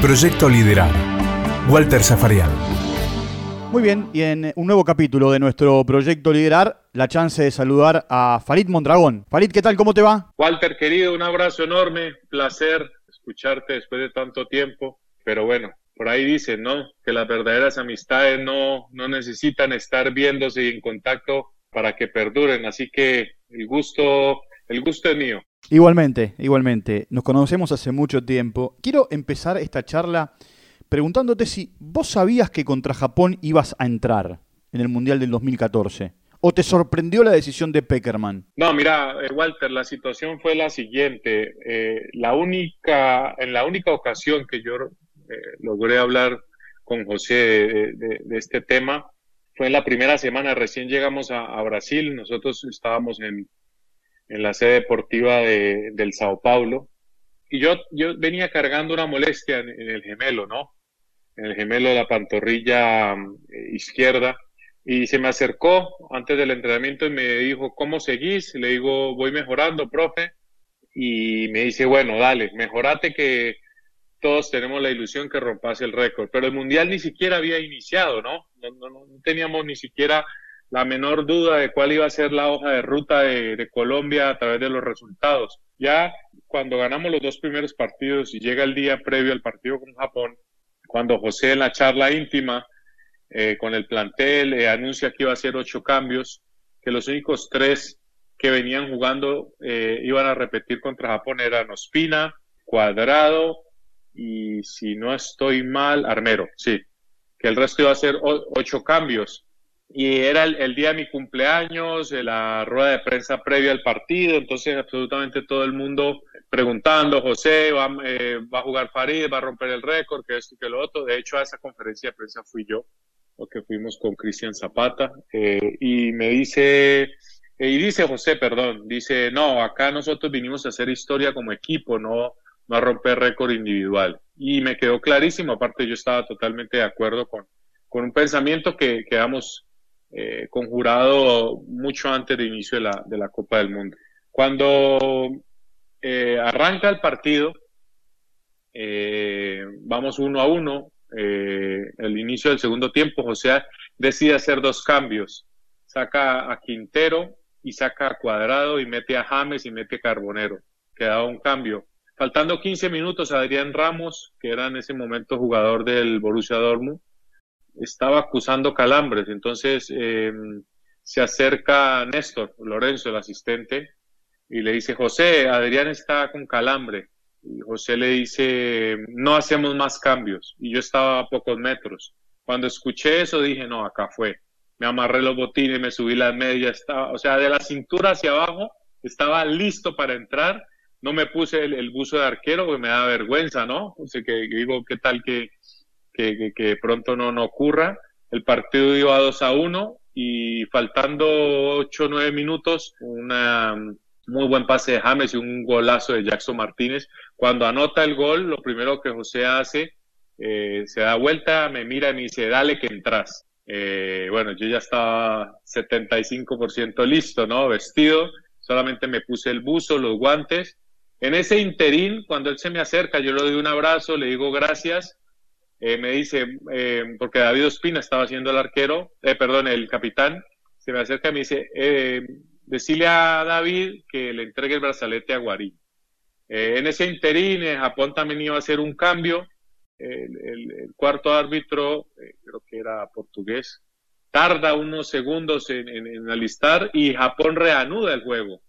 Proyecto Liderar. Walter Zafarian. Muy bien, y en un nuevo capítulo de nuestro Proyecto Liderar, la chance de saludar a Farid Mondragón. Farid, ¿qué tal? ¿Cómo te va? Walter, querido, un abrazo enorme, placer escucharte después de tanto tiempo, pero bueno, por ahí dicen, ¿no? Que las verdaderas amistades no, no necesitan estar viéndose y en contacto para que perduren, así que el gusto, el gusto es mío. Igualmente, igualmente. Nos conocemos hace mucho tiempo. Quiero empezar esta charla preguntándote si vos sabías que contra Japón ibas a entrar en el Mundial del 2014. ¿O te sorprendió la decisión de Peckerman? No, mira, eh, Walter, la situación fue la siguiente. Eh, la única, en la única ocasión que yo eh, logré hablar con José de, este tema fue en la primera semana. Recién llegamos a Brasil. Nosotros estábamos en, en la sede deportiva de, del Sao Paulo. Y yo, yo venía cargando una molestia en, el gemelo, ¿no? En el gemelo de la pantorrilla eh, izquierda. Y se me acercó antes del entrenamiento y me dijo, ¿cómo seguís? Le digo, voy mejorando, profe. Y me dice, bueno, dale, mejorate que todos tenemos la ilusión que rompas el récord. Pero el mundial ni siquiera había iniciado. No, no, no teníamos ni siquiera la menor duda de cuál iba a ser la hoja de ruta de, Colombia a través de los resultados. Ya cuando ganamos los dos primeros partidos y llega el día previo al partido con Japón, cuando José en la charla íntima eh, con el plantel eh, anuncia que iba a hacer ocho cambios, que los únicos tres que venían jugando eh, iban a repetir contra Japón eran Ospina, Cuadrado y si no estoy mal, Armero, sí, que el resto iba a ser ocho cambios y era el, día de mi cumpleaños, de la rueda de prensa previa al partido, entonces absolutamente todo el mundo preguntando, José, va, eh, va a jugar Farid, va a romper el récord, que esto y que lo otro. De hecho, a esa conferencia de prensa fui yo, porque fuimos con Cristian Zapata, eh, y me dice, eh, y dice José, perdón, dice, no, acá nosotros vinimos a hacer historia como equipo, no, no a romper récord individual. Y me quedó clarísimo, aparte yo estaba totalmente de acuerdo con, con un pensamiento que quedamos eh, conjurado mucho antes del inicio de la, de la Copa del Mundo. Cuando eh, arranca el partido, eh, vamos uno a uno, el inicio del segundo tiempo, José decide hacer dos cambios, saca a Quintero y saca a Cuadrado y mete a James y mete a Carbonero, queda un cambio. Faltando 15 minutos, Adrián Ramos, que era en ese momento jugador del Borussia Dortmund, estaba acusando calambres. Entonces eh, se acerca Néstor Lorenzo, el asistente, y le dice, José, Adrián está con calambre. Y José le dice, no hacemos más cambios. Y yo estaba a pocos metros. Cuando escuché eso dije, no, acá fue. Me amarré los botines, me subí las medias, estaba, o sea, de la cintura hacia abajo, estaba listo para entrar. No me puse el, buzo de arquero porque me da vergüenza, ¿no? O sea, que digo, ¿qué tal que, que, pronto no, no ocurra. El partido iba 2 a 1 y faltando 8 o 9 minutos, un muy buen pase de James y un golazo de Jackson Martínez. Cuando anota el gol, lo primero que José hace, eh, se da vuelta, me mira y me dice, dale que entras. Eh, bueno, yo ya estaba 75% listo, ¿no? Vestido, solamente me puse el buzo, los guantes. En ese interín, cuando él se me acerca, yo le doy un abrazo, le digo gracias eh, me dice, eh, porque David Ospina estaba siendo el arquero, eh, perdón, el capitán, se me acerca y me dice, eh, decirle a David que le entregue el brazalete a Guarín. en ese interín, Japón también iba a hacer un cambio. El, cuarto árbitro, creo que era portugués, tarda unos segundos en, en, alistar y Japón reanuda el juego.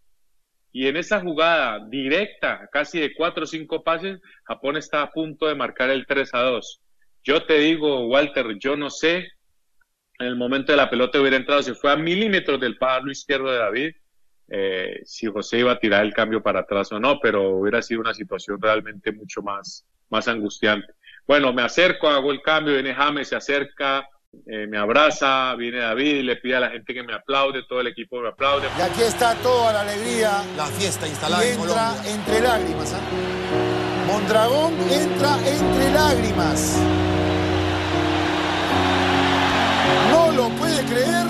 Y en esa jugada directa, casi de cuatro o cinco pases, Japón está a punto de marcar el 3 a 2. Yo te digo, Walter, yo no sé en el momento de la pelota hubiera entrado, si fue a milímetros del palo izquierdo de David, eh, si José iba a tirar el cambio para atrás o no, pero hubiera sido una situación realmente mucho más, más angustiante. Bueno, me acerco, hago el cambio, viene James, se acerca, eh, me abraza, viene David y le pide a la gente que me aplaude, todo el equipo me aplaude. Y aquí está toda la alegría. La fiesta instalada y entra entre lágrimas. ¿eh? Mondragón entra entre lágrimas. No lo puede creer.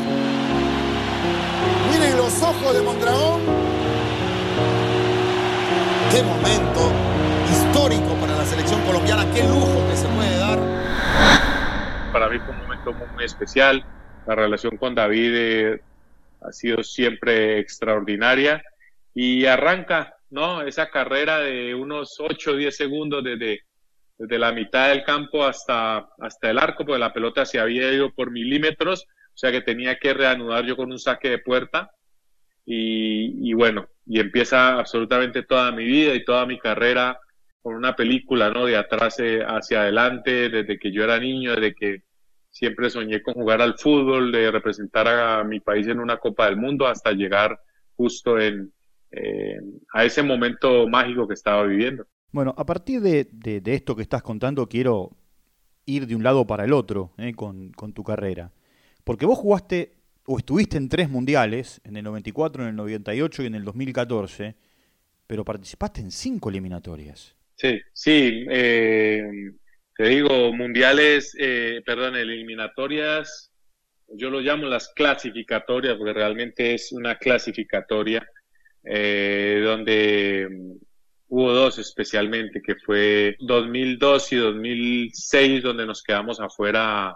Miren los ojos de Mondragón. Qué momento histórico para la selección colombiana, qué lujo que se puede dar. Para mí fue un momento muy especial. La relación con David eh, ha sido siempre extraordinaria y arranca, ¿no? Esa carrera de unos 8 o 10 segundos desde, desde la mitad del campo hasta, hasta el arco, porque la pelota se había ido por milímetros, o sea que tenía que reanudar yo con un saque de puerta. Y, y bueno, y empieza absolutamente toda mi vida y toda mi carrera con una película, ¿no? De atrás eh, hacia adelante, desde que yo era niño, desde que siempre soñé con jugar al fútbol, de representar a mi país en una Copa del Mundo, hasta llegar justo en, eh, a ese momento mágico que estaba viviendo. Bueno, a partir de, de, esto que estás contando, quiero ir de un lado para el otro eh, con, con tu carrera. Porque vos jugaste o estuviste en tres mundiales, en el 94, en el 98 y en el 2014, pero participaste en cinco eliminatorias. Sí, sí. Eh, te digo, mundiales, eh, perdón, eliminatorias, yo lo llamo las clasificatorias, porque realmente es una clasificatoria, eh, donde hubo dos especialmente, que fue 2002 y 2006, donde nos quedamos afuera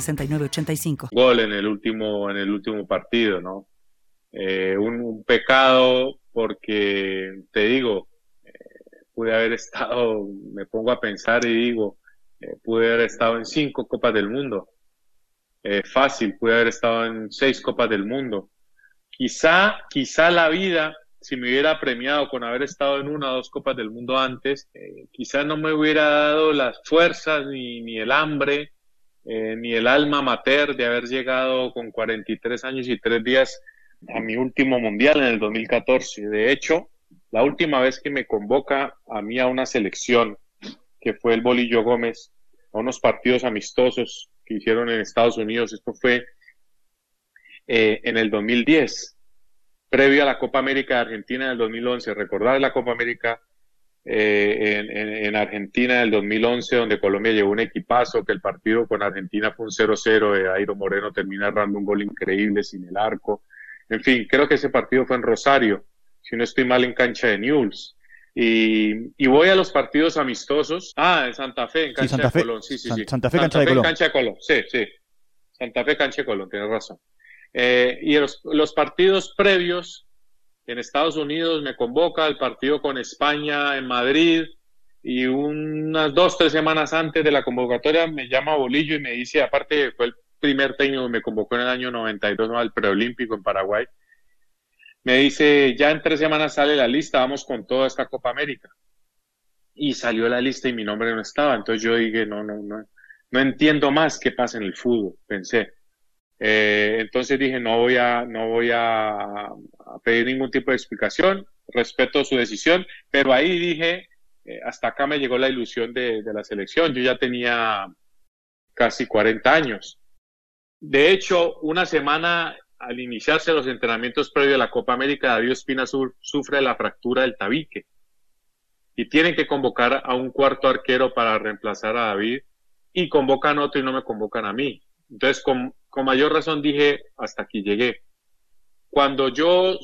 69-85. Gol en el último, en el último partido, ¿no? Eh, un, pecado porque, te digo, eh, pude haber estado, me pongo a pensar y digo, eh, pude haber estado en cinco Copas del Mundo. fácil, pude haber estado en seis Copas del Mundo. Quizá, quizá la vida, si me hubiera premiado con haber estado en una o dos Copas del Mundo antes, quizá no me hubiera dado las fuerzas ni, ni el hambre eh, ni el alma mater de haber llegado con 43 años y 3 días a mi último mundial en el 2014. De hecho, la última vez que me convoca a mí a una selección, que fue el Bolillo Gómez, a unos partidos amistosos que hicieron en Estados Unidos, esto fue eh, en el 2010, previo a la Copa América de Argentina en el 2011. Recordar la Copa América eh, en, en, Argentina del 2011, donde Colombia llevó un equipazo, que el partido con Argentina fue un 0-0, de Airo Moreno termina errando un gol increíble sin el arco. En fin, creo que ese partido fue en Rosario, si no estoy mal en cancha de Newell's. Y, y voy a los partidos amistosos. Ah, en Santa Fe, en cancha de Colón. Sí, sí, sí. Santa Fe, cancha, de Colón. cancha de Colón. Sí, sí. Santa Fe, cancha de Colón, tienes razón. Eh, y los, los partidos previos en Estados Unidos me convoca al partido con España en Madrid y unas dos, tres semanas antes de la convocatoria me llama Bolillo y me dice, aparte fue el primer técnico que me convocó en el año 92 al preolímpico en Paraguay, me dice, ya en tres semanas sale la lista, vamos con toda esta Copa América. Y salió la lista y mi nombre no estaba, entonces yo dije, no, no, no, no entiendo más qué pasa en el fútbol, pensé. Eh, entonces dije, no voy a, no voy a, pedir ningún tipo de explicación, respeto su decisión, pero ahí dije, eh, hasta acá me llegó la ilusión de, de, la selección. Yo ya tenía casi 40 años. De hecho, una semana al iniciarse los entrenamientos previos a la Copa América, David Espina sufre la fractura del tabique y tienen que convocar a un cuarto arquero para reemplazar a David y convocan otro y no me convocan a mí. Entonces, con, con mayor razón dije, hasta aquí llegué. Cuando yo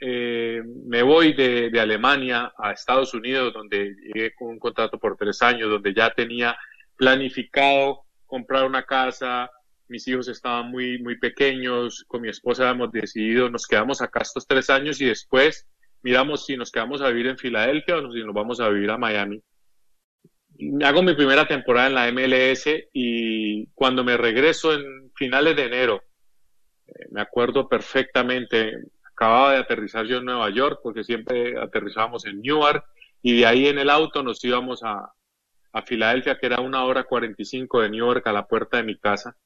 eh, me voy de, de, Alemania a Estados Unidos, donde llegué con un contrato por tres años, donde ya tenía planificado comprar una casa, mis hijos estaban muy, muy pequeños, con mi esposa habíamos decidido, nos quedamos acá estos tres años y después miramos si nos quedamos a vivir en Filadelfia o si nos vamos a vivir a Miami. hago mi primera temporada en la MLS y cuando me regreso en finales de enero, eh, me acuerdo perfectamente, acababa de aterrizar yo en Nueva York porque siempre aterrizábamos en Newark y de ahí en el auto nos íbamos a, a Filadelfia, que era una hora 45 de Newark a la puerta de mi casa.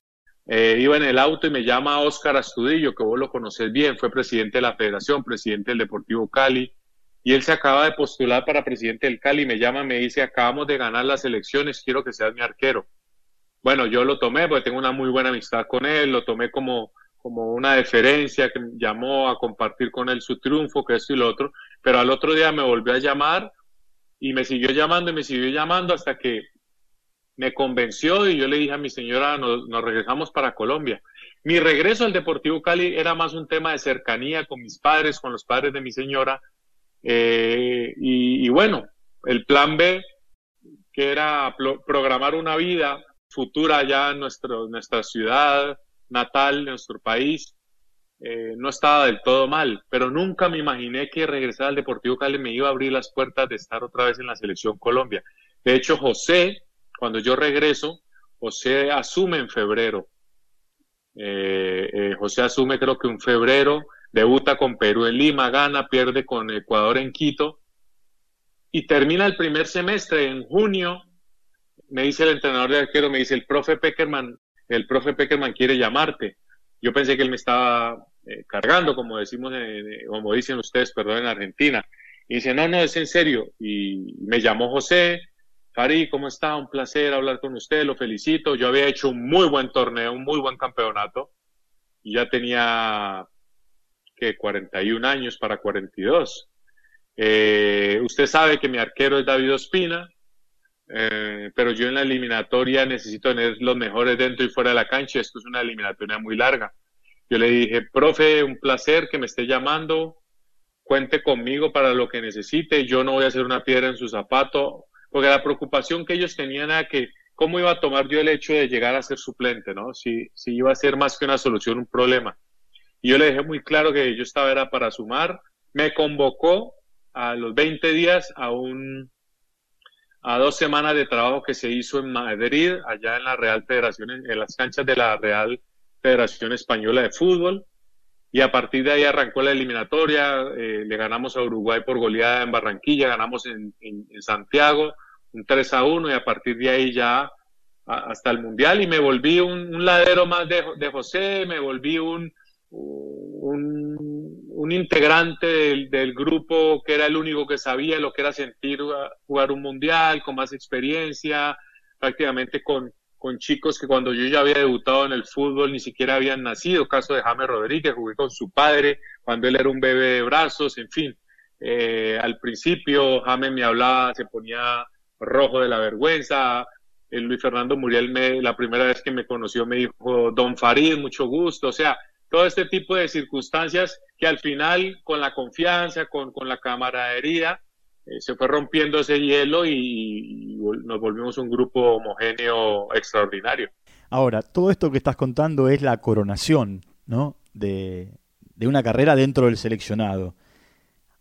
Eh, iba en el auto y me llama Oscar Astudillo, que vos lo conoces bien, fue presidente de la federación, presidente del Deportivo Cali, y él se acaba de postular para presidente del Cali, me llama, me dice, acabamos de ganar las elecciones, quiero que seas mi arquero. Bueno, yo lo tomé porque tengo una muy buena amistad con él, lo tomé como, como una deferencia, que me llamó a compartir con él su triunfo, que esto y lo otro, pero al otro día me volvió a llamar y me siguió llamando y me siguió llamando hasta que me convenció y yo le dije a mi señora, nos, regresamos para Colombia. Mi regreso al Deportivo Cali era más un tema de cercanía con mis padres, con los padres de mi señora. Eh, y, bueno, el plan B, que era programar una vida futura allá en nuestro, nuestra ciudad natal, nuestro país, eh, no estaba del todo mal, pero nunca me imaginé que regresar al Deportivo Cali me iba a abrir las puertas de estar otra vez en la selección Colombia. De hecho, José, cuando yo regreso, José asume en febrero. Eh, eh, José asume creo que en febrero, debuta con Perú en Lima, gana, pierde con Ecuador en Quito y termina el primer semestre en junio. Me dice el entrenador de arquero, me dice el profe Peckerman, el profe Peckerman quiere llamarte. Yo pensé que él me estaba eh, cargando, como decimos, como dicen ustedes, perdón, en Argentina. Y dice, no, no, es en serio. Y me llamó José, Cari, ¿cómo está? Un placer hablar con usted, lo felicito. Yo había hecho un muy buen torneo, un muy buen campeonato. Y ya tenía, que 41 años para 42. Eh, usted sabe que mi arquero es David Ospina, eh, pero yo en la eliminatoria necesito tener los mejores dentro y fuera de la cancha. Esto es una eliminatoria muy larga. Yo le dije, profe, un placer que me esté llamando. Cuente conmigo para lo que necesite. Yo no voy a hacer una piedra en su zapato porque la preocupación que ellos tenían era que cómo iba a tomar yo el hecho de llegar a ser suplente, ¿no? Si, si iba a ser más que una solución, un problema. Y yo le dejé muy claro que yo estaba era para sumar. Me convocó a los 20 días a un a dos semanas de trabajo que se hizo en Madrid, allá en la Real Federación, en las canchas de la Real Federación Española de Fútbol. Y a partir de ahí arrancó la eliminatoria, eh, le ganamos a Uruguay por goleada en Barranquilla, ganamos en, Santiago un 3 a 1 y a partir de ahí ya hasta el Mundial y me volví un, ladero más de, de, José, me volví un, un, un integrante del, grupo que era el único que sabía lo que era sentir jugar un Mundial con más experiencia, prácticamente con, con chicos que cuando yo ya había debutado en el fútbol ni siquiera habían nacido, caso de James Rodríguez, jugué con su padre cuando él era un bebé de brazos, en fin. Eh, al principio James me hablaba, se ponía rojo de la vergüenza. El Luis Fernando Muriel, me, la primera vez que me conoció, me dijo, Don Farid, mucho gusto. O sea, todo este tipo de circunstancias que al final, con la confianza, con, con la camaradería, eh, se fue rompiendo ese hielo y, nos volvimos un grupo homogéneo extraordinario. Ahora, todo esto que estás contando es la coronación, ¿no? De, una carrera dentro del seleccionado.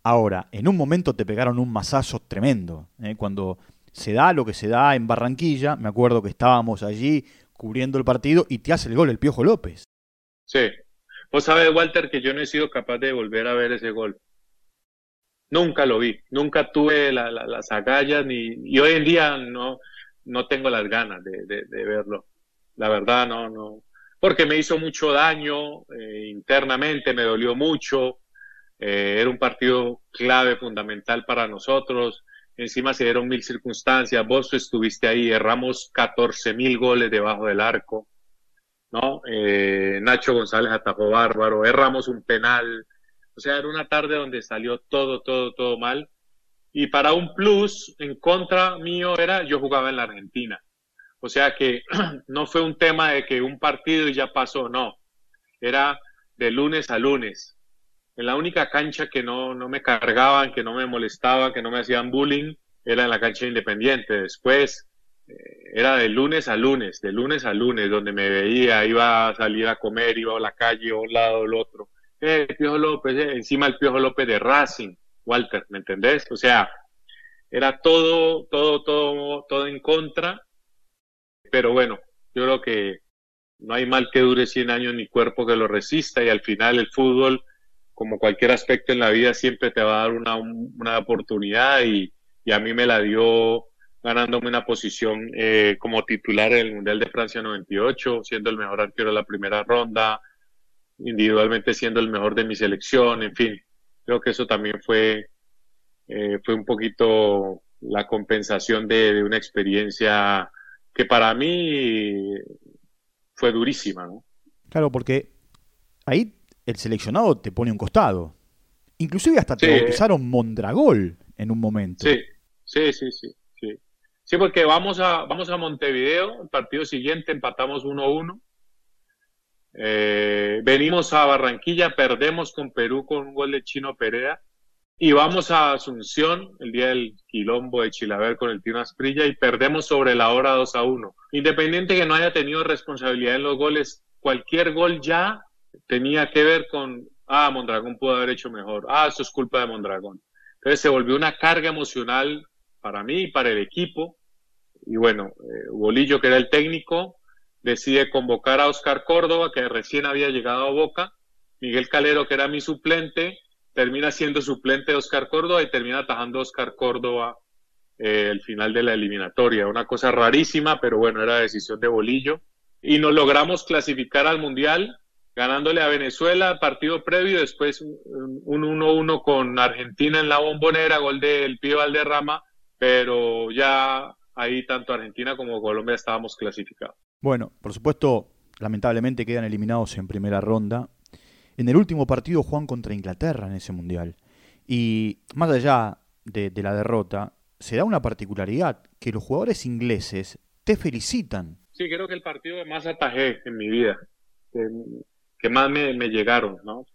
Ahora, en un momento te pegaron un masazo tremendo. ¿eh? Cuando se da lo que se da en Barranquilla, me acuerdo que estábamos allí cubriendo el partido y te hace el gol el Piojo López. Sí. Vos sabés, Walter, que yo no he sido capaz de volver a ver ese gol. Nunca lo vi, nunca tuve las agallas ni, y hoy en día no, no tengo las ganas de, verlo. La verdad, no, no. Porque me hizo mucho daño eh, internamente, me dolió mucho. Eh, era un partido clave, fundamental para nosotros. Encima se dieron mil circunstancias. Vos estuviste ahí, erramos 14 mil goles debajo del arco. ¿No? Eh, Nacho González atajó bárbaro, erramos un penal, o sea, era una tarde donde salió todo, todo, todo mal. Y para un plus en contra mío era, yo jugaba en la Argentina. O sea que no fue un tema de que un partido y ya pasó, no. Era de lunes a lunes. En la única cancha que no, no me cargaban, que no me molestaban, que no me hacían bullying, era en la cancha independiente. Después era de lunes a lunes, de lunes a lunes, donde me veía, iba a salir a comer, iba a la calle, a un lado, al otro eh, Piojo López, eh, encima el Piojo López de Racing, Walter, ¿me entendés? O sea, era todo, todo, todo, todo en contra. Pero bueno, yo creo que no hay mal que dure 100 años ni cuerpo que lo resista y al final el fútbol, como cualquier aspecto en la vida, siempre te va a dar una, una oportunidad y, y a mí me la dio ganándome una posición eh, como titular en el Mundial de Francia 98, siendo el mejor arquero de la primera ronda, individualmente siendo el mejor de mi selección, en fin, creo que eso también fue, eh, fue un poquito la compensación de, una experiencia que para mí fue durísima, ¿no? Claro, porque ahí el seleccionado te pone un costado. Inclusive hasta te bautizaron Mondragol en un momento. Sí, sí, sí, sí. Sí, porque vamos a, vamos a Montevideo, el partido siguiente empatamos 1-1. Eh, venimos a Barranquilla, perdemos con Perú con un gol de Chino Perea. Y vamos a Asunción, el día del quilombo de Chilaver con el Tino Asprilla, y perdemos sobre la hora 2 a 1. Independiente que no haya tenido responsabilidad en los goles, cualquier gol ya tenía que ver con, ah, Mondragón pudo haber hecho mejor, ah, eso es culpa de Mondragón. Entonces se volvió una carga emocional para mí y para el equipo. Y bueno, eh, Bolillo, que era el técnico, decide convocar a Oscar Córdoba, que recién había llegado a Boca. Miguel Calero, que era mi suplente, termina siendo suplente de Oscar Córdoba y termina atajando a Oscar Córdoba eh, el final de la eliminatoria. Una cosa rarísima, pero bueno, era decisión de Bolillo. Y nos logramos clasificar al Mundial ganándole a Venezuela, partido previo, después un 1-1 con Argentina en la bombonera, gol del Pío Valderrama, pero ya ahí tanto Argentina como Colombia estábamos clasificados. Bueno, por supuesto, lamentablemente quedan eliminados en primera ronda. En el último partido juegan contra Inglaterra en ese mundial. Y más allá de, la derrota, se da una particularidad, que los jugadores ingleses te felicitan. Sí, creo que el partido que más atajé en mi vida, que, más me, me, llegaron, ¿no?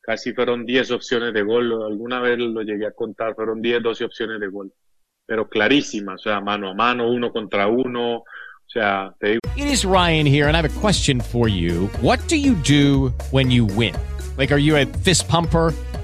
Casi fueron 10 opciones de gol, alguna vez lo llegué a contar, fueron 10, 12 opciones de gol pero clarísima, o sea, mano a mano, uno contra uno, o sea, te digo. It is Ryan here and I have a question for you. What do you do when you win? Like, are you a fist pumper?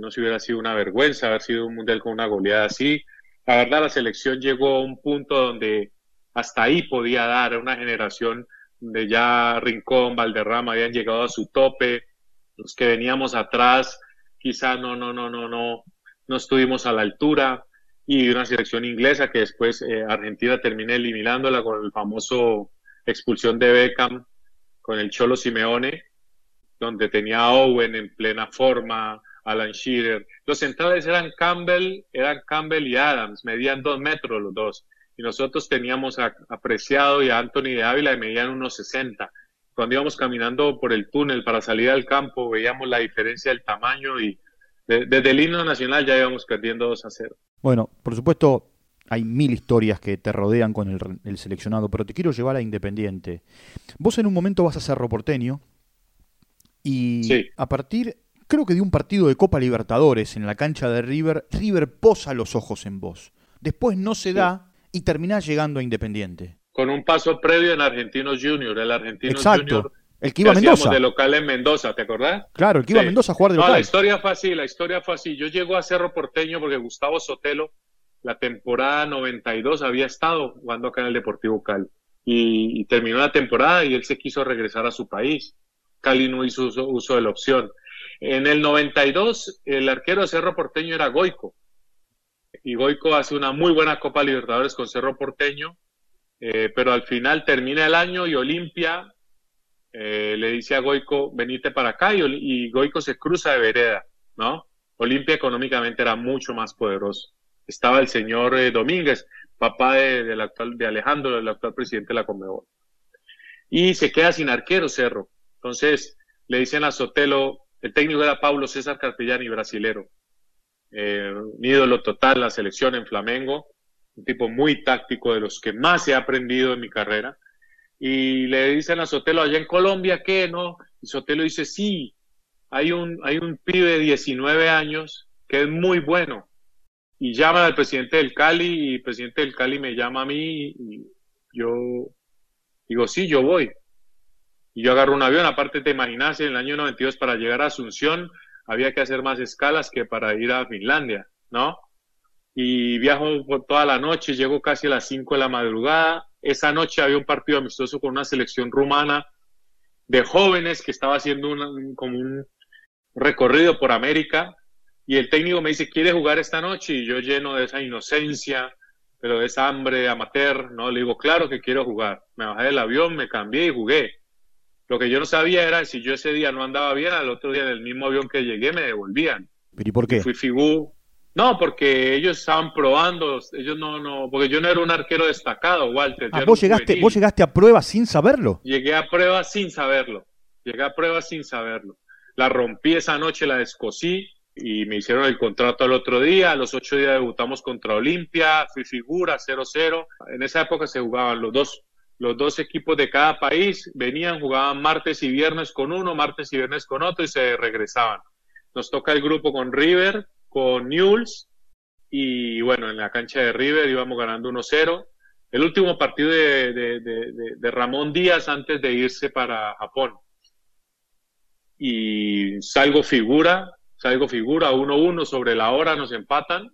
No se hubiera sido una vergüenza haber sido un mundial con una goleada así. La verdad, la selección llegó a un punto donde hasta ahí podía dar una generación de ya Rincón, Valderrama habían llegado a su tope, los que veníamos atrás quizá no, no, no, no, no, no estuvimos a la altura y una selección inglesa que después eh, Argentina termina eliminándola con el famoso expulsión de Beckham con el Cholo Simeone, donde tenía a Owen en plena forma, Alan Shearer. Los centrales eran Campbell, eran Campbell y Adams, medían dos metros los dos. Y nosotros teníamos a, Apreciado y a Anthony de Ávila y medían unos 60. Cuando íbamos caminando por el túnel para salir al campo, veíamos la diferencia del tamaño y desde el himno nacional ya íbamos perdiendo 2 a 0. Bueno, por supuesto, hay mil historias que te rodean con el, el, seleccionado, pero te quiero llevar a Independiente. Vos en un momento vas a ser Porteño y a partir creo que de un partido de Copa Libertadores en la cancha de River, River posa los ojos en vos. Después no se da y terminás llegando a Independiente. Con un paso previo en Argentinos Junior, el Argentinos Exacto. El que iba a Mendoza. de local en Mendoza, ¿te acordás? Claro, el que iba a Mendoza a jugar de local. la historia fue así, la historia fue así. Yo llego a Cerro Porteño porque Gustavo Sotelo, la temporada 92, había estado jugando acá en el Deportivo Cali. Y, terminó la temporada y él se quiso regresar a su país. Cali no hizo uso de la opción. En el 92, el arquero de Cerro Porteño era Goico. Y Goico hace una muy buena Copa Libertadores con Cerro Porteño, eh, pero al final termina el año y Olimpia eh, le dice a Goico, venite para acá, y, Goico se cruza de vereda, ¿no? Olimpia económicamente era mucho más poderoso. Estaba el señor eh, Domínguez, papá de, del actual, de Alejandro, el actual presidente de la Conmebol. Y se queda sin arquero Cerro. Entonces le dicen a Sotelo, el técnico era Paulo César Carpellani, brasilero. Eh, un ídolo total la selección en Flamengo. un tipo muy táctico, de los que más he aprendido en mi carrera. Y le dicen a Sotelo, allá en Colombia, ¿qué? ¿No? Y Sotelo dice, sí, hay un, hay un pibe de 19 años que es muy bueno. Y llama al presidente del Cali y el presidente del Cali me llama a mí y yo digo, sí, yo voy. Y yo agarro un avión, aparte te imaginas, en el año 92 para llegar a Asunción había que hacer más escalas que para ir a Finlandia, ¿no? Y viajo por toda la noche, llego casi a las 5 de la madrugada. Esa noche había un partido amistoso con una selección rumana de jóvenes que estaba haciendo un, como un recorrido por América y el técnico me dice, ¿quiere jugar esta noche? Y yo lleno de esa inocencia, pero de esa hambre amateur, ¿no? Le digo, claro que quiero jugar. Me bajé del avión, me cambié y jugué. Lo que yo no sabía era si yo ese día no andaba bien, al otro día en el mismo avión que llegué me devolvían. ¿Pero y por qué? Fui figú. No, porque ellos estaban probando, ellos no, no, porque yo no era un arquero destacado, Walter. Ah, ¿vos, llegaste, ¿Vos llegaste a prueba sin saberlo? Llegué a prueba sin saberlo. Llegué a prueba sin saberlo. La rompí esa noche, la descosí y me hicieron el contrato al otro día. A los ocho días debutamos contra Olimpia, fui figura 0-0. En esa época se jugaban los dos, los dos equipos de cada país, venían, jugaban martes y viernes con uno, martes y viernes con otro y se regresaban. Nos toca el grupo con River, con Newell's y bueno, en la cancha de River íbamos ganando 1-0. El último partido de, de, Ramón Díaz antes de irse para Japón. Y salgo figura, salgo figura 1-1 sobre la hora, nos empatan.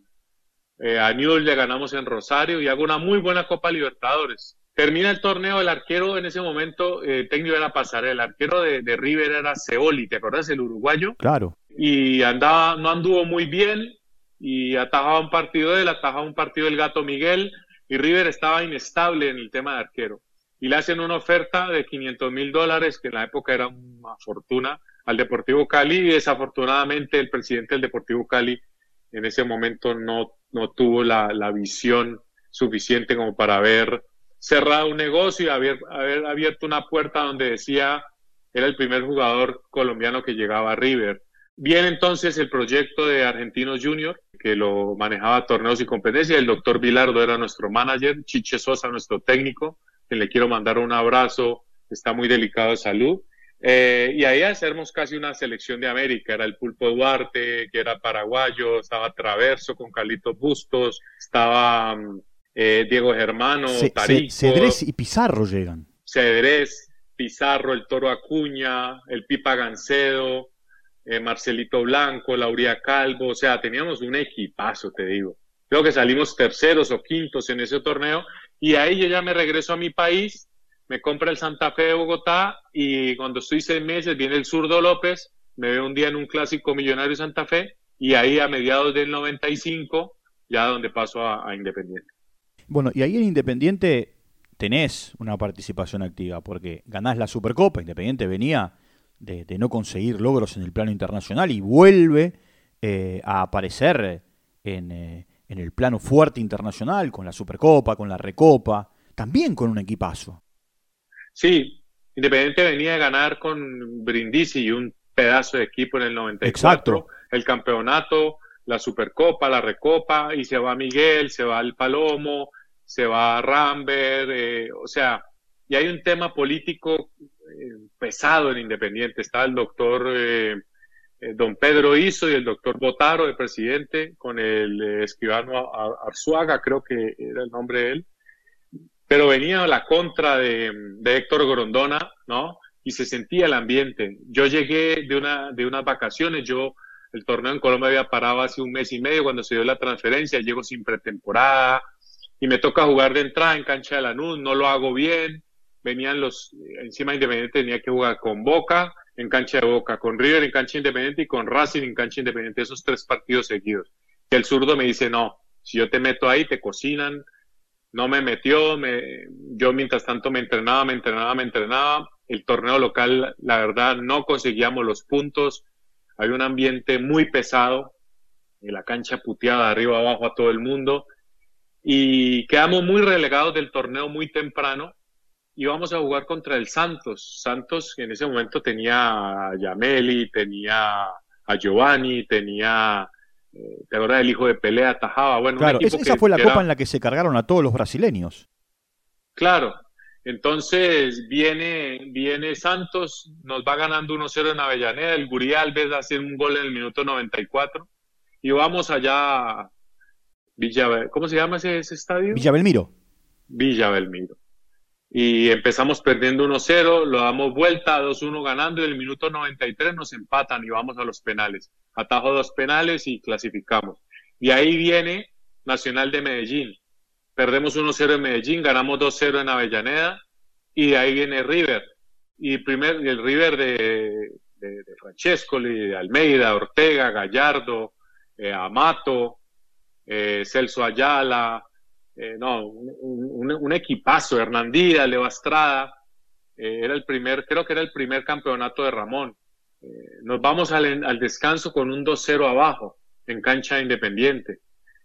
Eh, a Newell's le ganamos en Rosario y hago una muy buena Copa Libertadores. Termina el torneo, el arquero en ese momento, eh, técnico era Pasarela, el arquero de, de River era Seoli, ¿te acuerdas? El uruguayo. Claro y andaba, no anduvo muy bien y atajaba un partido él, atajaba un partido el gato Miguel y River estaba inestable en el tema de arquero. Y le hacen una oferta de 500 mil dólares, que en la época era una fortuna, al Deportivo Cali y desafortunadamente el presidente del Deportivo Cali en ese momento no, no tuvo la, la visión suficiente como para haber cerrado un negocio y haber, abierto una puerta donde decía era el primer jugador colombiano que llegaba a River Viene entonces el proyecto de Argentinos Junior, que lo manejaba torneos y competencias. El doctor Vilardo era nuestro manager, Chiche Sosa nuestro técnico, que le quiero mandar un abrazo, está muy delicado de salud. Eh, y ahí hacemos casi una selección de América. Era el Pulpo Duarte, que era paraguayo, estaba Traverso con Carlitos Bustos, estaba mm, eh, Diego Germano, Tarico. Cedrés y Pizarro llegan. Cedrés, Pizarro, el Toro Acuña, el Pipa Gancedo, eh, Marcelito Blanco, Lauría Calvo, o sea, teníamos un equipazo, te digo. Creo que salimos terceros o quintos en ese torneo y ahí yo ya me regreso a mi país, me compra el Santa Fe de Bogotá y cuando estoy seis meses viene el zurdo López, me veo un día en un clásico millonario Santa Fe y ahí a mediados del 95 ya donde paso a, a Independiente. Bueno, y ahí en Independiente tenés una participación activa porque ganás la Supercopa, Independiente venía de, no conseguir logros en el plano internacional y vuelve eh, a aparecer en, eh, en, el plano fuerte internacional, con la Supercopa, con la Recopa, también con un equipazo. Sí, Independiente venía a ganar con Brindisi y un pedazo de equipo en el 94, Exacto. el campeonato, la Supercopa, la Recopa, y se va Miguel, se va el Palomo, se va Rambert, eh, o sea, y hay un tema político pesado en Independiente. Está el doctor eh, eh, don Pedro Iso y el doctor Botaro, el presidente, con el eh, escribano Arzuaga, creo que era el nombre de él. Pero venía a la contra de, de Héctor Grondona, ¿no? Y se sentía el ambiente. Yo llegué de, una, de unas vacaciones, yo el torneo en Colombia había parado hace un mes y medio cuando se dio la transferencia, llego sin pretemporada y me toca jugar de entrada en cancha de Lanús, no lo hago bien, venían los, encima Independiente tenía que jugar con Boca en cancha de Boca, con River en cancha Independiente y con Racing en cancha Independiente, esos tres partidos seguidos. El zurdo me dice, no, si yo te meto ahí, te cocinan, no me metió, me, yo mientras tanto me entrenaba, me entrenaba, me entrenaba. El torneo local, la verdad, no conseguíamos los puntos. Había un ambiente muy pesado, en la cancha puteada arriba abajo a todo el mundo. Y quedamos muy relegados del torneo muy temprano íbamos a jugar contra el Santos. Santos que en ese momento tenía a Yameli, tenía a Giovanni, tenía eh, ¿te acordás? Hijo de Pelé atajaba. Bueno, Claro, esa, que- fue la copa era- en la que se cargaron a todos los brasileños. Claro. Entonces viene, viene Santos, nos va ganando 1-0 en Avellaneda, el Gurí Alves hace un gol en el minuto 94 y vamos allá a Villa, ¿cómo se llama ese, ese estadio? Villa Belmiro. Villa Belmiro. Y empezamos perdiendo 1-0, lo damos vuelta, 2-1 ganando y en el minuto 93 nos empatan y vamos a los penales. Atajo dos penales y clasificamos. Y ahí viene Nacional de Medellín. Perdemos 1-0 en Medellín, ganamos 2-0 en Avellaneda y de ahí viene River. Y primer, el River de, de, de de Almeida, Ortega, Gallardo, eh, Amato, eh, Celso Ayala, eh, no, un, equipazo, Hernandía, Leo Estrada, era el primer, creo que era el primer campeonato de Ramón. Nos vamos al, al descanso con un 2-0 abajo, en cancha independiente.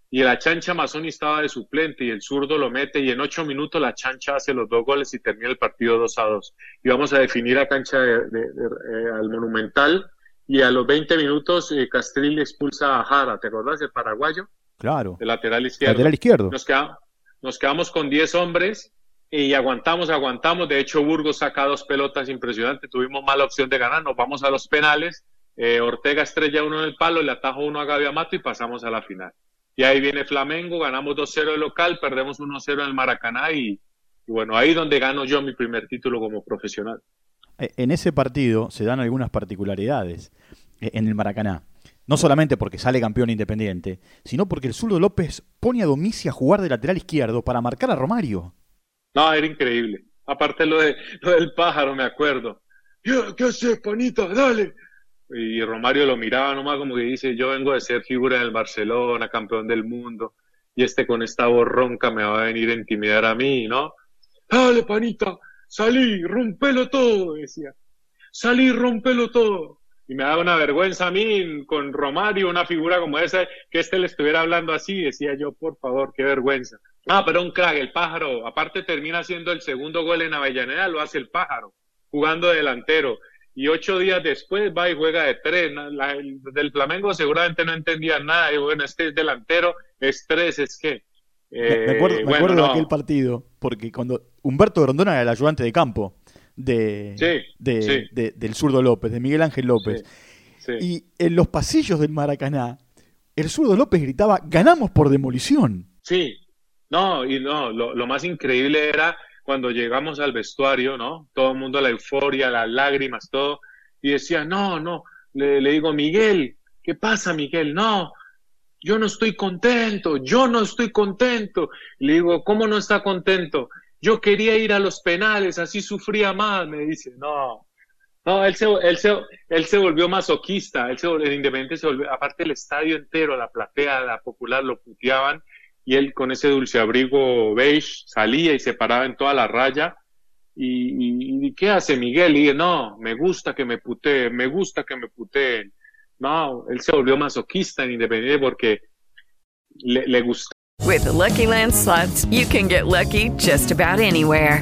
Y la chancha Mazzoni estaba de suplente y el zurdo lo mete y en ocho minutos la chancha hace los dos goles y termina el partido 2 a 2. Y vamos a definir a cancha de- de- de- eh, al Monumental y a los 20 minutos eh, Castrilli expulsa a Jara, ¿te acordás? El paraguayo, Claro. el lateral izquierdo. Lateral izquierdo. Nos, queda- nos quedamos con 10 hombres y aguantamos, aguantamos. De hecho, Burgos saca dos pelotas impresionantes. Tuvimos mala opción de ganar. Nos vamos a los penales. Eh, Ortega estrella uno en el palo, le atajo uno a Gaby Amato y pasamos a la final. Y ahí viene Flamengo, ganamos 2-0 de local, perdemos 1-0 en el Maracaná y, y bueno, ahí donde gano yo mi primer título como profesional. Eh, En ese partido se dan algunas particularidades eh, en el Maracaná. No solamente porque sale campeón independiente, sino porque el zurdo López pone a Domici a jugar de lateral izquierdo para marcar a Romario. No, era increíble. Aparte lo, de, lo del pájaro, me acuerdo. "Ya, ¿Qué haces, panita? Dale. Y Romario lo miraba nomás como que dice, yo vengo de ser figura del Barcelona, campeón del mundo, y este con esta voz ronca me va a venir a intimidar a mí, ¿no? Dale, panita, salí, rompelo todo, decía. Salí, rompelo todo. Y me daba una vergüenza a mí con Romario, una figura como esa, que este le estuviera hablando así, decía yo, por favor, qué vergüenza. Ah, pero un crack, el pájaro. Aparte termina haciendo el segundo gol en Avellaneda, lo hace el pájaro, jugando de delantero. Y ocho días después va y juega de tres. Na- la- el del Flamengo seguramente no entendía nada. Y bueno, este es delantero, es tres, es que. Me- me acuerdo, me Eh, bueno, acuerdo de aquel partido, porque cuando Humberto Grondona era el ayudante de campo de, Sí, de- sí. de- del zurdo López, de Miguel Ángel López. Sí. Y en los pasillos del Maracaná, el zurdo López gritaba, ganamos por demolición. Sí, no, y no, lo, lo más increíble era cuando llegamos al vestuario, ¿no? Todo el mundo, la euforia, las lágrimas, todo, y decía, no, no, le, digo, Miguel, ¿qué pasa, Miguel? No, yo no estoy contento, yo no estoy contento. Le digo, ¿cómo no está contento? Yo quería ir a los penales, así sufría más, me dice, no. No, él se, él se, él se volvió masoquista, él se el Independiente se volvió, aparte el estadio entero, la platea, la popular, lo puteaban, y él con ese dulce abrigo beige salía y se paraba en toda la raya. ¿Y, y- qué hace Miguel? Y dije, no, me gusta que me puteen, me gusta que me puteen. No, él se volvió masoquista en Independiente porque le, le gustaba. With the Lucky Land slots, you can get lucky just about anywhere.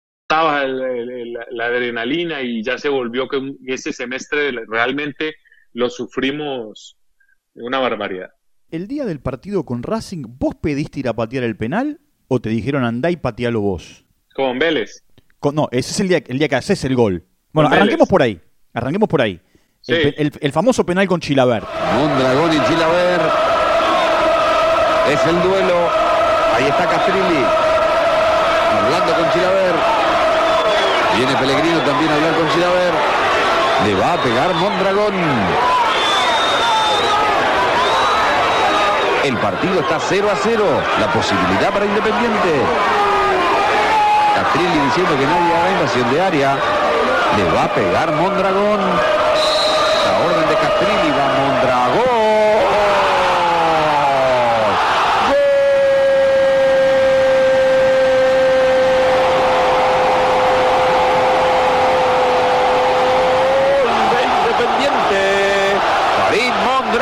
El- el- el- la adrenalina y ya se volvió que ese semestre realmente lo sufrimos una barbaridad. El día del partido con Racing, ¿vos pediste ir a patear el penal o te dijeron andá y patealo vos? Con Vélez. Con- no, ese es el día, el día que haces el gol. Bueno, Con arranquemos Vélez. por ahí. Arranquemos por ahí. El, Sí. pe- el- el famoso penal con Chilaver. Mondragón y Chilaver. Es el duelo. Ahí está Castrilli. Hablando con Chilaver. Viene Pellegrino también a hablar con Chilaver. Le va a pegar Mondragón. El partido está 0 a 0. La posibilidad para Independiente. Castrilli diciendo que nadie haga invasión de área. Le va a pegar Mondragón. La orden de Castrilli va Mondragón.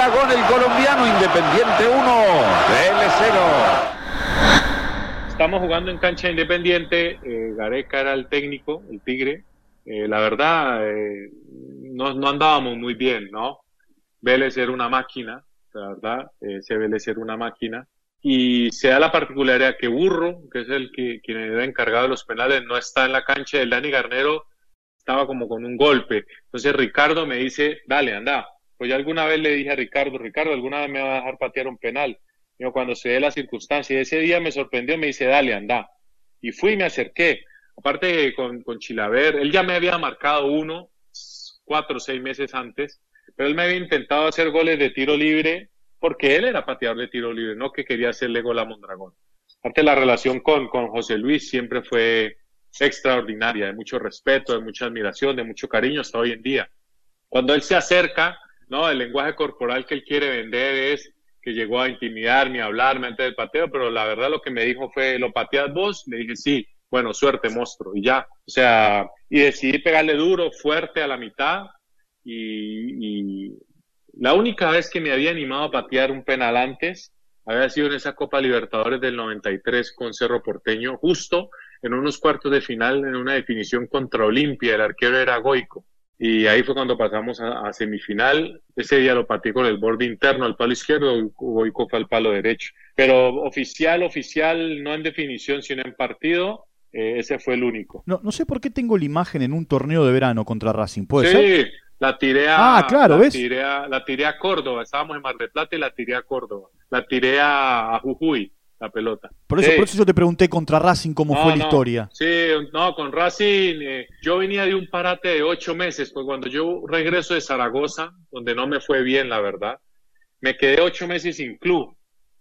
con el colombiano Independiente 1, Vélez 0. Estamos jugando en cancha independiente, eh, Gareca era el técnico, el Tigre. Eh, la verdad, eh, no, no andábamos muy bien, ¿no? Vélez era una máquina, la verdad, ese Vélez era una máquina. Y se da la particularidad que Burro, que es el que quien era encargado de los penales, no está en la cancha. El Dani Garnero estaba como con un golpe. Entonces Ricardo me dice, dale, anda. Pues yo alguna vez le dije a Ricardo, Ricardo, ¿alguna vez me va a dejar patear un penal? Digo, cuando se dé la circunstancia. Ese día me sorprendió, me dice, dale, anda. Y fui me acerqué. Aparte con, con Chilaver, él ya me había marcado uno cuatro o seis meses antes, pero él me había intentado hacer goles de tiro libre porque él era pateador de tiro libre, no que quería hacerle gol a Mondragón. Aparte la relación con, con José Luis siempre fue extraordinaria, de mucho respeto, de mucha admiración, de mucho cariño hasta hoy en día. Cuando él se acerca, ¿no? El lenguaje corporal que él quiere vender es que llegó a intimidarme, a hablarme antes del pateo, pero la verdad lo que me dijo fue, ¿lo pateas vos? Le dije, sí, bueno, suerte, monstruo, y ya. O sea, y decidí pegarle duro, fuerte a la mitad, y, y la única vez que me había animado a patear un penal antes había sido en esa Copa Libertadores del 93 con Cerro Porteño, justo en unos cuartos de final en una definición contra Olimpia, el arquero era Goico. Y ahí fue cuando pasamos a, semifinal. Ese día lo pateé con el borde interno al palo izquierdo, Goico fue al palo derecho. Pero oficial, oficial, no en definición, sino en partido, eh, ese fue el único. No, no sé por qué tengo la imagen en un torneo de verano contra Racing, ¿puede sí, ser? la tiré a, Ah, claro, la ¿ves? Tiré a, la tiré a Córdoba, estábamos en Mar del Plata y la tiré a Córdoba. La tiré a, a Jujuy, la pelota. Por eso, Sí. por eso yo te pregunté contra Racing cómo No, fue la no. historia. Sí, no, con Racing, eh, yo venía de un parate de ocho meses, pues cuando yo regreso de Zaragoza, donde no me fue bien, la verdad, me quedé ocho meses sin club.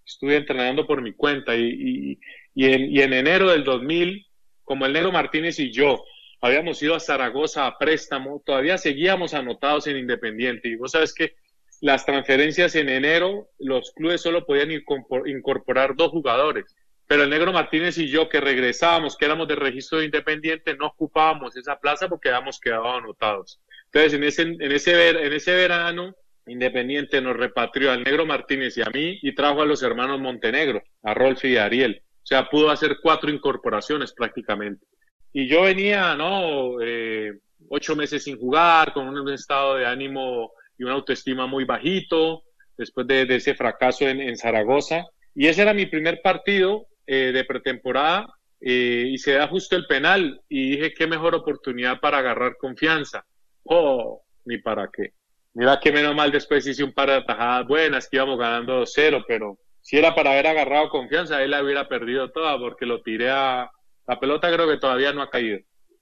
Estuve entrenando por mi cuenta y, y, y, en, y en enero del 2000, como el Negro Martínez y yo habíamos ido a Zaragoza a préstamo, todavía seguíamos anotados en Independiente. Y vos sabes que las transferencias en enero, los clubes solo podían incorpor- incorporar dos jugadores. Pero el Negro Martínez y yo, que regresábamos, que éramos de registro de Independiente, no ocupábamos esa plaza porque habíamos quedado anotados. Entonces, en ese, en ese, ver- en ese verano, Independiente nos repatrió al Negro Martínez y a mí y trajo a los hermanos Montenegro, a Rolf y a Ariel. O sea, pudo hacer cuatro incorporaciones prácticamente. Y yo venía, ¿no? Eh, ocho meses sin jugar, con un estado de ánimo y una autoestima muy bajito, después de, ese fracaso en, en Zaragoza. Y ese era mi primer partido eh, de pretemporada eh, y se da justo el penal y dije, qué mejor oportunidad para agarrar confianza. Oh, ni para qué. Mira que menos mal después hice un par de atajadas buenas, que íbamos ganando 2-0, pero si era para haber agarrado confianza, él la hubiera perdido toda porque lo tiré a... La pelota creo que todavía no ha caído.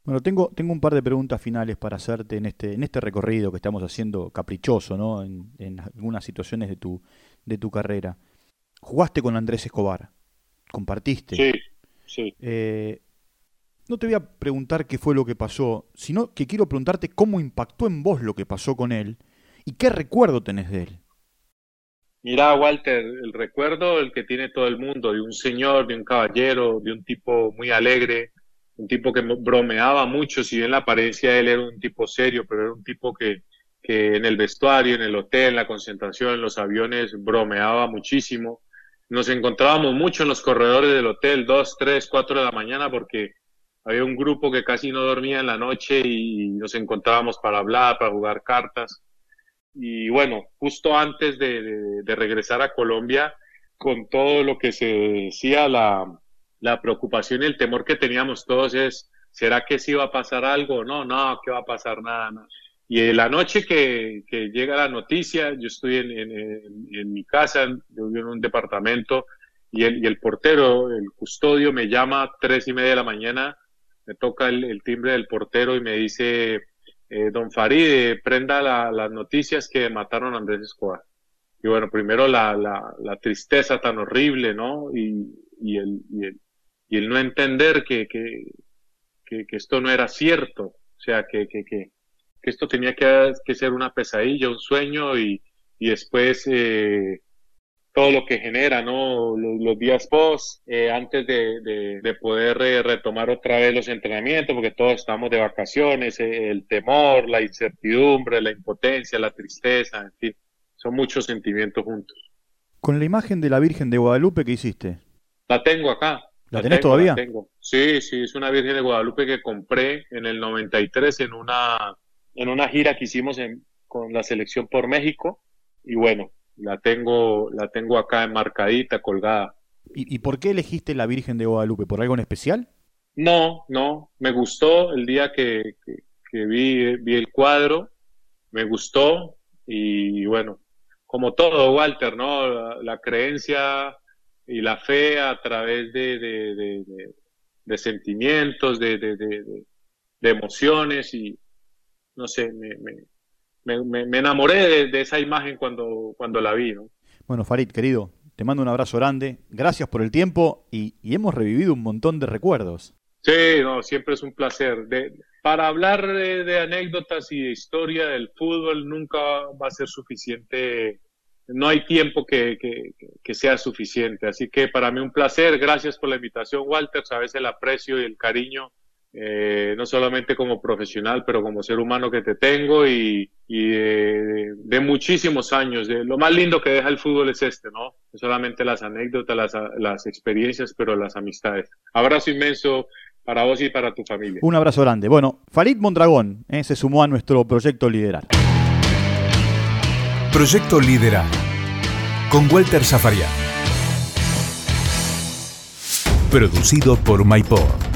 Bueno, tengo, tengo un par de preguntas finales para hacerte en este, en este recorrido que estamos haciendo caprichoso, ¿no? En, en algunas situaciones de tu, de tu carrera. Jugaste con Andrés Escobar, compartiste. Sí, sí. Eh, no te voy a preguntar qué fue lo que pasó, sino que quiero preguntarte cómo impactó en vos lo que pasó con él y qué recuerdo tenés de él. Mira, Walter, el recuerdo el que tiene todo el mundo de un señor, de un caballero, de un tipo muy alegre, un tipo que bromeaba mucho, si bien la apariencia de él era un tipo serio, pero era un tipo que, que en el vestuario, en el hotel, en la concentración, en los aviones, bromeaba muchísimo. Nos encontrábamos mucho en los corredores del hotel, dos, tres, cuatro de la mañana, porque había un grupo que casi no dormía en la noche y nos encontrábamos para hablar, para jugar cartas. Y bueno, justo antes de, de, de regresar a Colombia, con todo lo que se decía, la, la preocupación y el temor que teníamos todos es, ¿será que sí va a pasar algo? No, no, que va a pasar nada. Y la noche que, que, llega la noticia, yo estoy en, en, en, en mi casa, yo vivo en un departamento, y el, y el portero, el custodio, me llama a tres y media de la mañana, me toca el, timbre del portero y me dice, eh, don Farid, prenda la, las noticias que mataron a Andrés Escobar. Y bueno, primero la, la, la tristeza tan horrible, ¿no? Y, el, y, el, y el no entender que, que, que, que esto no era cierto, o sea, que, que, que, que esto tenía que, que, ser una pesadilla, un sueño y, y después eh, todo lo que genera, ¿no? Los, los días post, eh, antes de, de, de poder eh, retomar otra vez los entrenamientos, porque todos estamos de vacaciones, eh, el temor, la incertidumbre, la impotencia, la tristeza, en fin. son muchos sentimientos juntos. Con la imagen de la Virgen de Guadalupe que hiciste. La tengo acá. ¿La, tenés todavía? tengo. Sí, sí, es una Virgen de Guadalupe que compré en el 93 en una, en una gira que hicimos con la selección por México. Y bueno, la tengo, la tengo acá enmarcadita, colgada. ¿Y, ¿Y por qué elegiste la Virgen de Guadalupe? ¿Por algo en especial? No, no, me gustó el día que, que, vi, vi el cuadro, me gustó y bueno, como todo, Walter, ¿no? La, creencia y la fe a través de, de, de, sentimientos, de, de, emociones y no sé, me, me, me, enamoré de, esa imagen cuando, cuando la vi, ¿no? Bueno, Farid, querido, te mando un abrazo grande, gracias por el tiempo y, y hemos revivido un montón de recuerdos. Sí, no, siempre es un placer. De, para hablar de, anécdotas y de historia del fútbol nunca va a ser suficiente, no hay tiempo que, que, sea suficiente. Así que para mí un placer, gracias por la invitación, Walter, sabes el aprecio y el cariño eh, no solamente como profesional, pero como ser humano que te tengo y, de, muchísimos años. De, lo más lindo que deja el fútbol es este, ¿no? No solamente las anécdotas, las, las experiencias, pero las amistades. Abrazo inmenso para vos y para tu familia. Un abrazo grande. Bueno, Farid Mondragón eh, se sumó a nuestro proyecto Liderar. Proyecto Liderar con Walter Zafarian. Producido por MyPod.